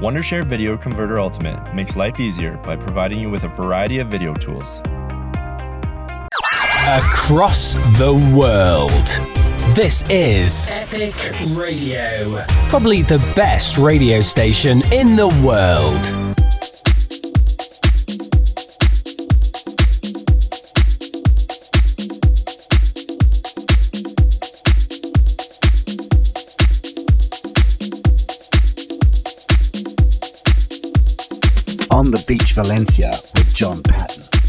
Wondershare Video Converter Ultimate makes life easier by providing you with a variety of video tools. Across the world. This is Epic Radio. Probably the best radio station in the world. Valencia with John Patton.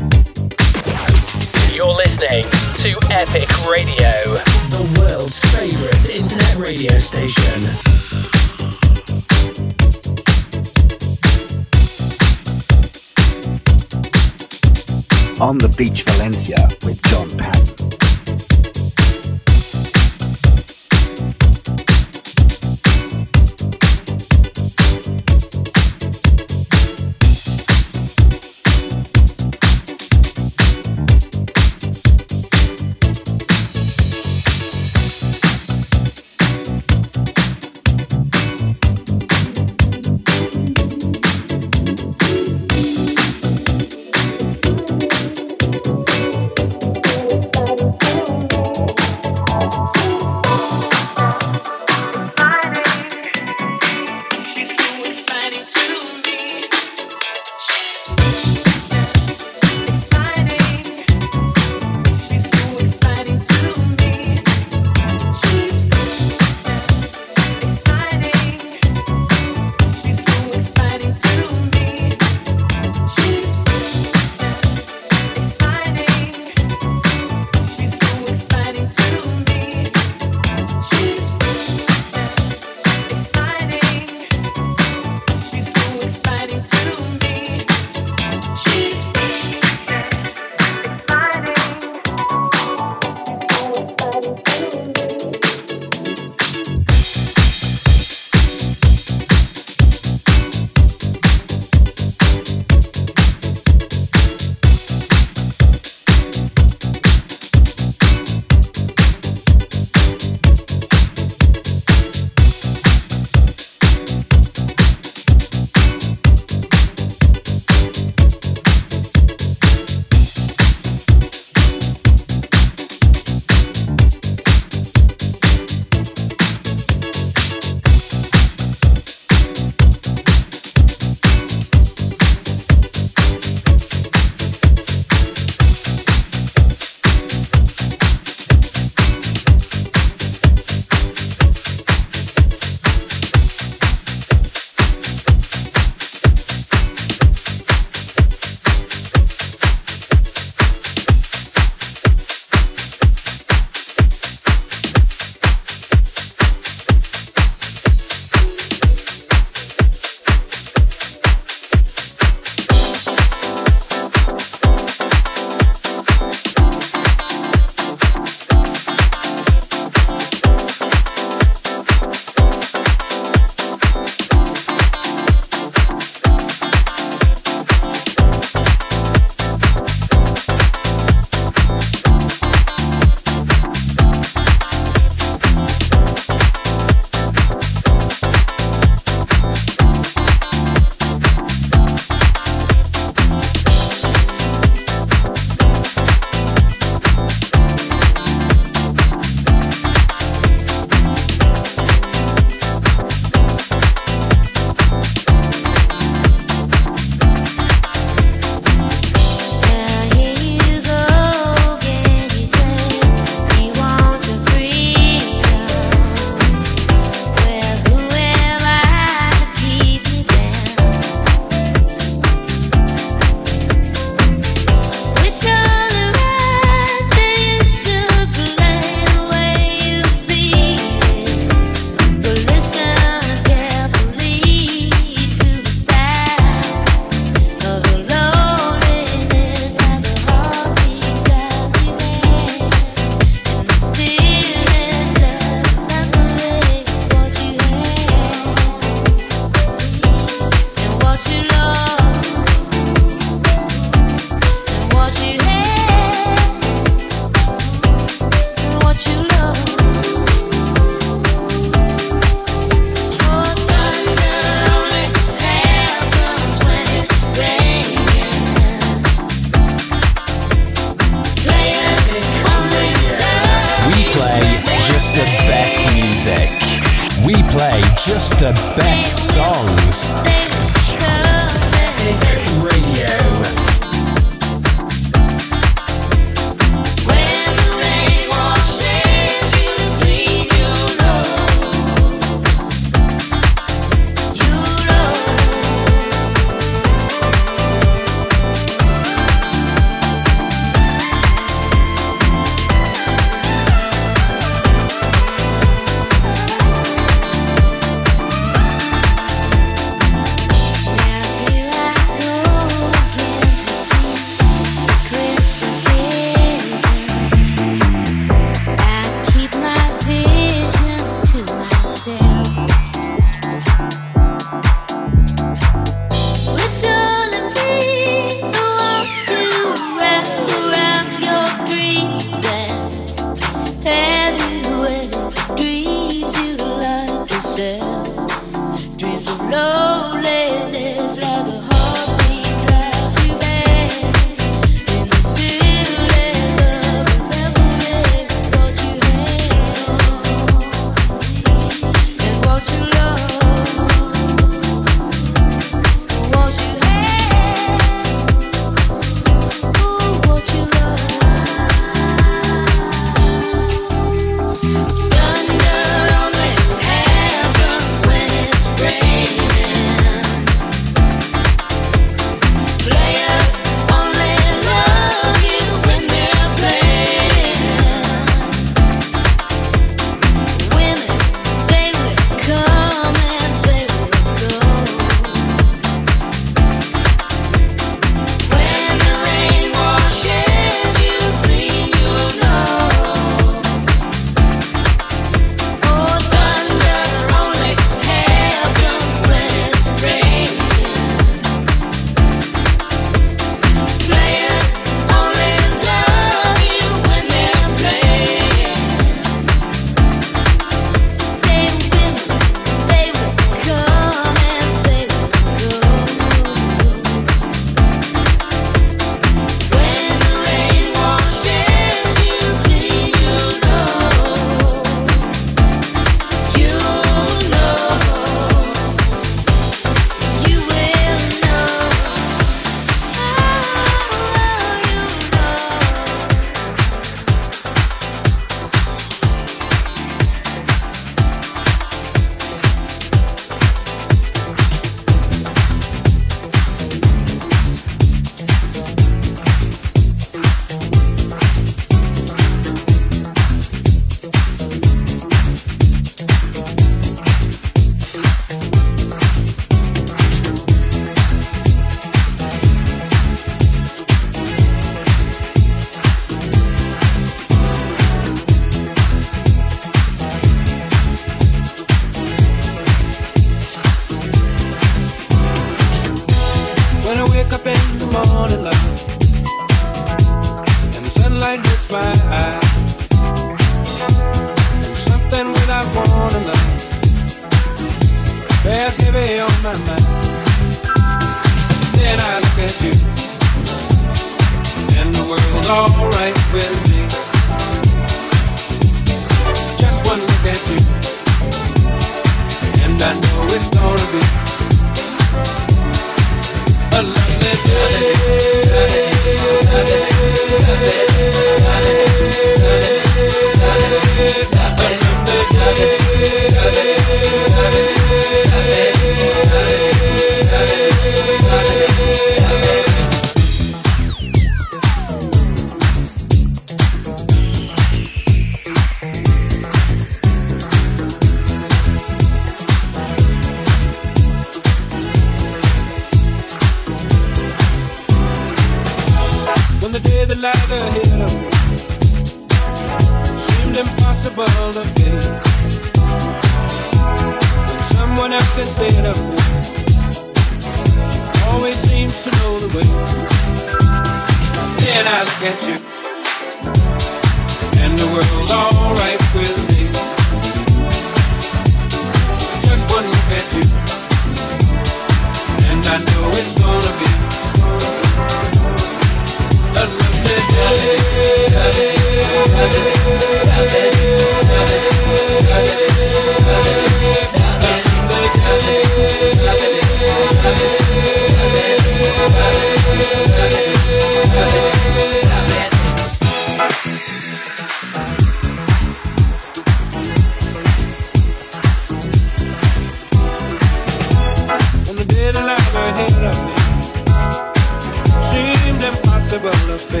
Seemed impossible to.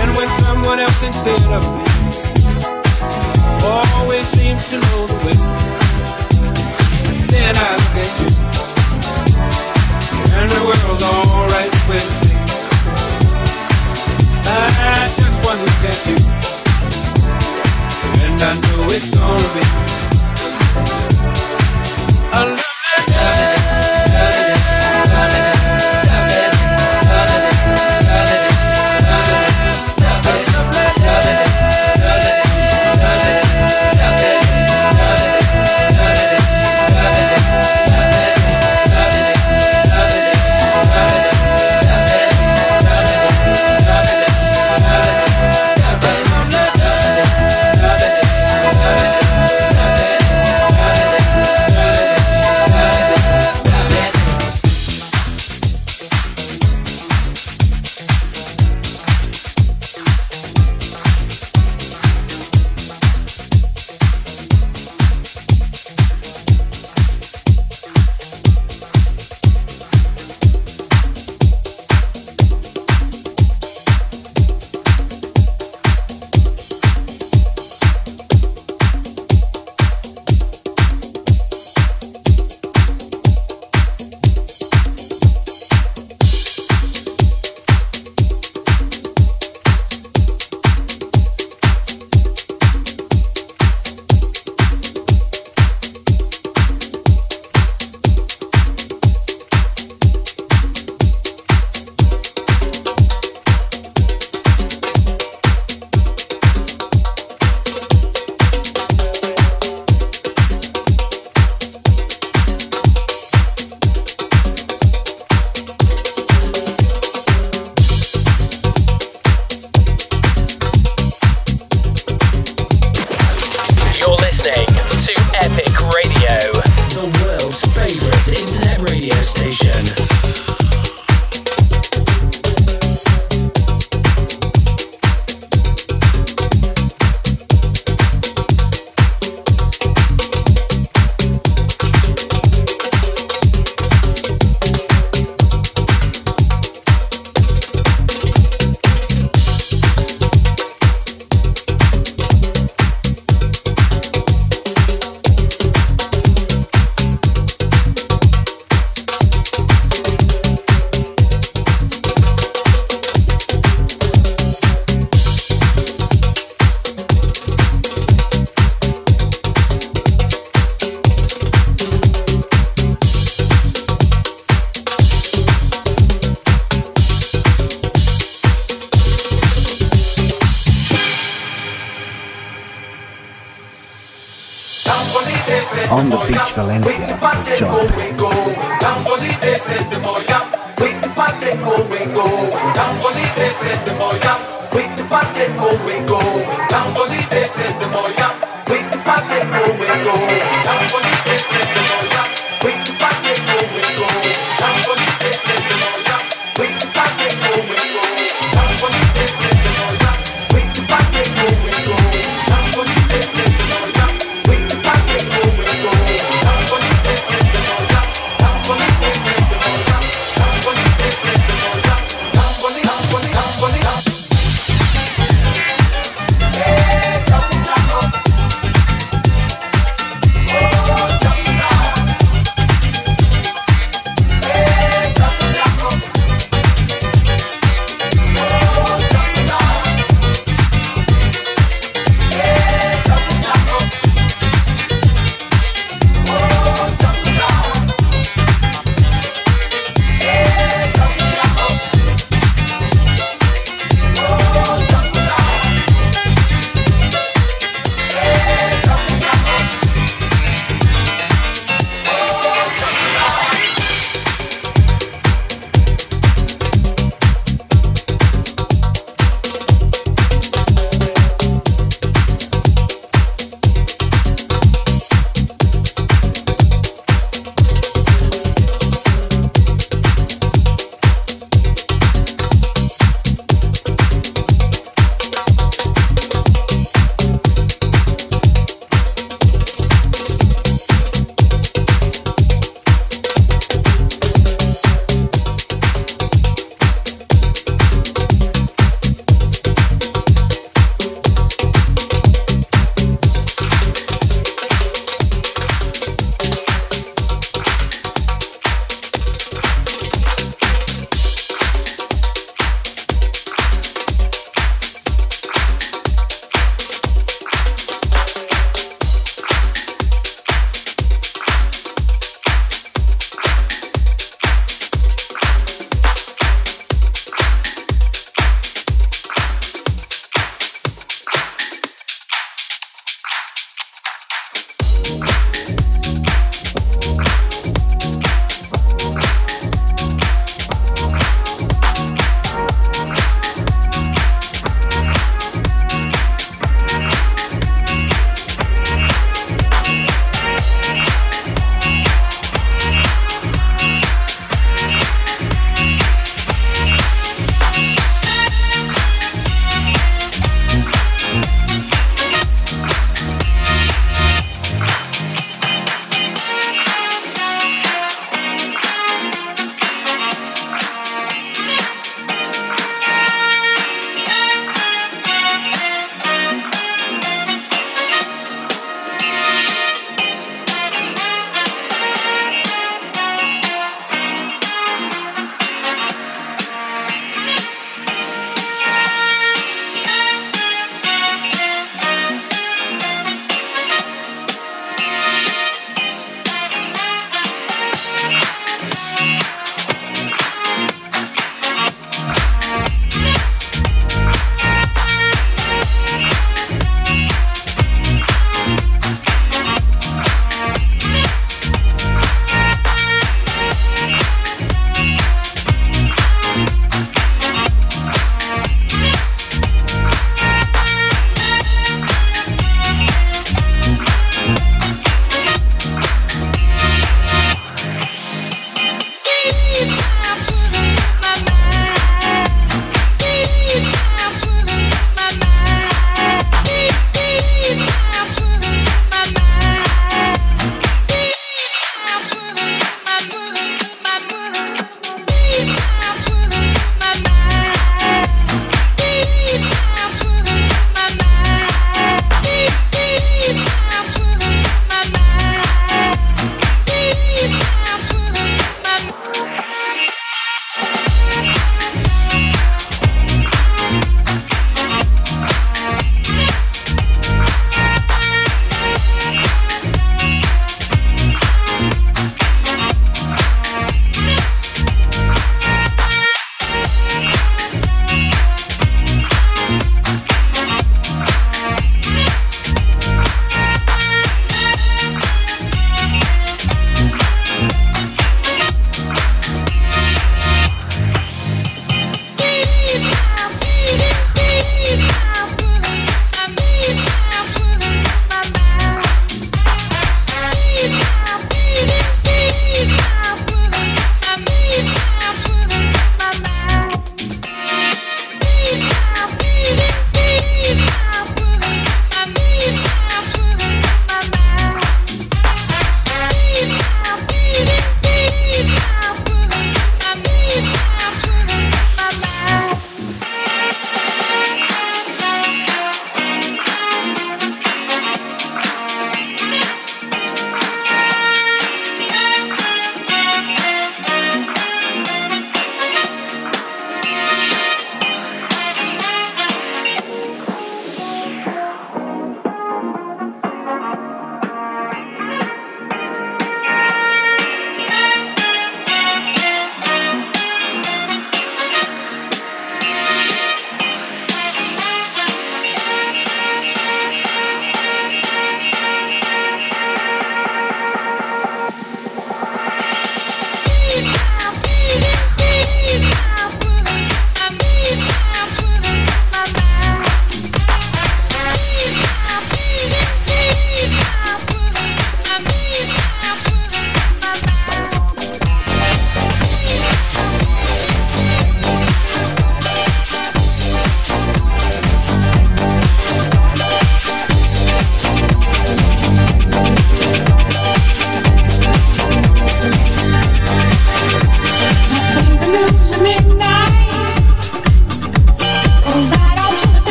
And when someone else instead of me always seems to know the way, then I look at you, and the world's alright with me. I just look at you, and I know it's gonna be lovely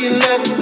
you left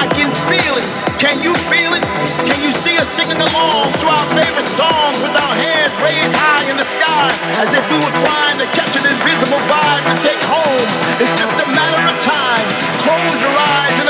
I can feel it. Can you feel it? Can you see us singing along to our favorite song with our hands raised high in the sky as if we were trying to catch an invisible vibe to take home? It's just a matter of time. Close your eyes and